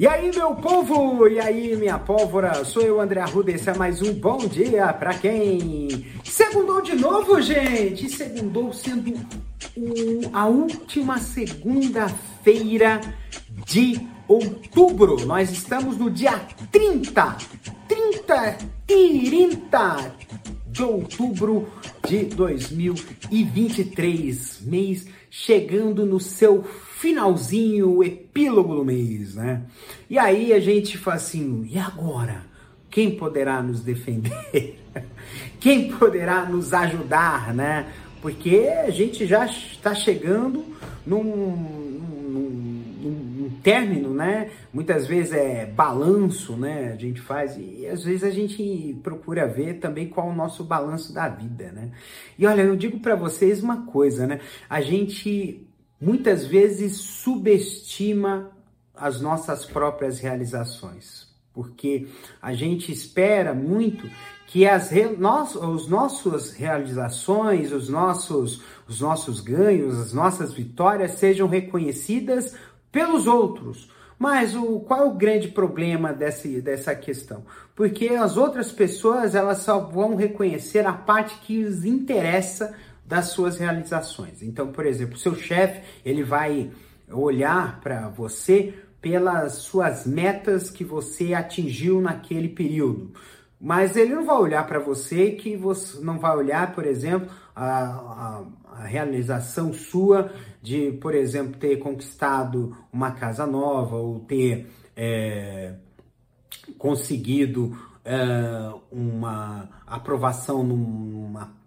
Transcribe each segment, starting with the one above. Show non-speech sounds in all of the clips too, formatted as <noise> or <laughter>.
E aí, meu povo! E aí, minha pólvora? Sou eu, André Arruda, esse é mais um Bom Dia pra quem? Segundou de novo, gente! Segundou sendo a última segunda-feira de outubro. Nós estamos no dia 30, 30, 30 de outubro de 2023, mês chegando no seu finalzinho, o epílogo do mês, né? E aí a gente fala assim, e agora? Quem poderá nos defender? <laughs> Quem poderá nos ajudar, né? Porque a gente já está chegando num, término, né? Muitas vezes é balanço, né? A gente faz e às vezes a gente procura ver também qual é o nosso balanço da vida, né? E olha, eu digo para vocês uma coisa, né? A gente muitas vezes subestima as nossas próprias realizações, porque a gente espera muito que as nós, os nossas realizações, os nossos, os nossos ganhos, as nossas vitórias sejam reconhecidas pelos outros. Mas o, qual é o grande problema desse, dessa questão? Porque as outras pessoas elas só vão reconhecer a parte que os interessa das suas realizações. Então, por exemplo, seu chefe, ele vai olhar para você pelas suas metas que você atingiu naquele período. Mas ele não vai olhar para você que você não vai olhar, por exemplo, a, a, a, realização sua de, por exemplo, ter conquistado uma casa nova ou ter é, conseguido é, uma aprovação numa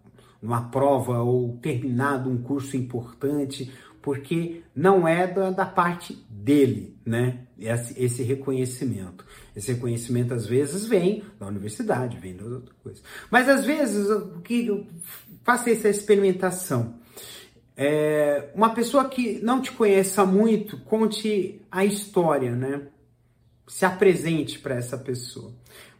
numa prova ou terminado um curso importante, porque não é da, da parte dele, né? Esse, esse, reconhecimento. Esse reconhecimento às vezes vem da universidade, vem de outra coisa. Mas às vezes, o que faça essa experimentação. É, uma pessoa que não te conheça muito, conte a história, né? Se apresente para essa pessoa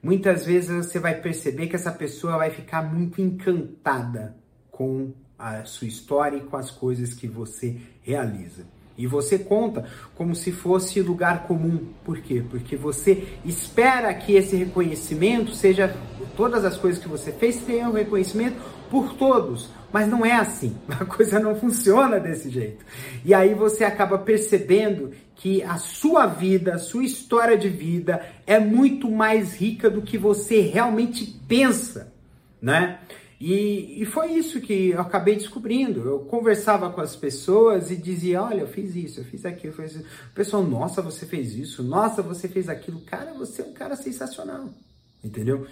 muitas vezes você vai perceber que essa pessoa vai ficar muito encantada com a sua história e com as coisas que você realiza. E você conta como se fosse lugar comum. Por quê? Porque você espera que esse reconhecimento seja todas as coisas que você fez tenham reconhecimento por todos, mas não é assim. <laughs> A coisa não funciona desse jeito. E aí você acaba percebendo que a sua vida, a sua história de vida é muito mais rica do que você realmente pensa, né? E, e, foi isso que eu acabei descobrindo. Eu conversava com as pessoas e dizia: Olha, eu fiz isso, eu fiz aquilo. Eu fiz isso. Pessoal, nossa, você fez isso, nossa, você fez aquilo. Cara, você é um cara sensacional, entendeu?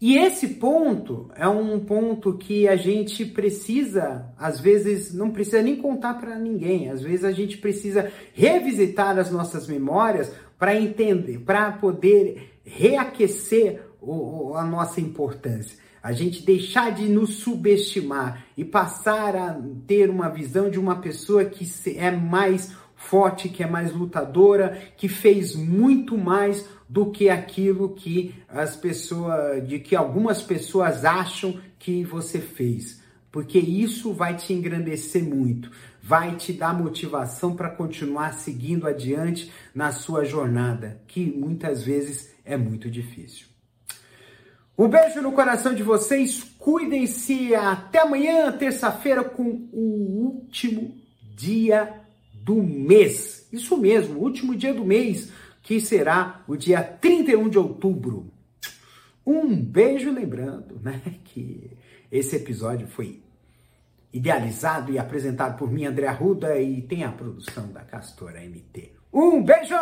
E esse ponto é um ponto que a gente precisa, às vezes, não precisa nem contar para ninguém. Às vezes a gente precisa revisitar as nossas memórias para entender, para poder reaquecer o, a nossa importância a gente deixar de nos subestimar e passar a ter uma visão de uma pessoa que é mais forte, que é mais lutadora, que fez muito mais do que aquilo que as pessoas, de que algumas pessoas acham que você fez. Porque isso vai te engrandecer muito, vai te dar motivação para continuar seguindo adiante na sua jornada, que muitas vezes é muito difícil. Um beijo no coração de vocês, cuidem-se. Até amanhã, terça-feira, com o último dia do mês. Isso mesmo, último dia do mês, que será o dia 31 de outubro. Um beijo, lembrando né, que esse episódio foi idealizado e apresentado por mim, André Arruda, e tem a produção da Castora MT. Um beijo!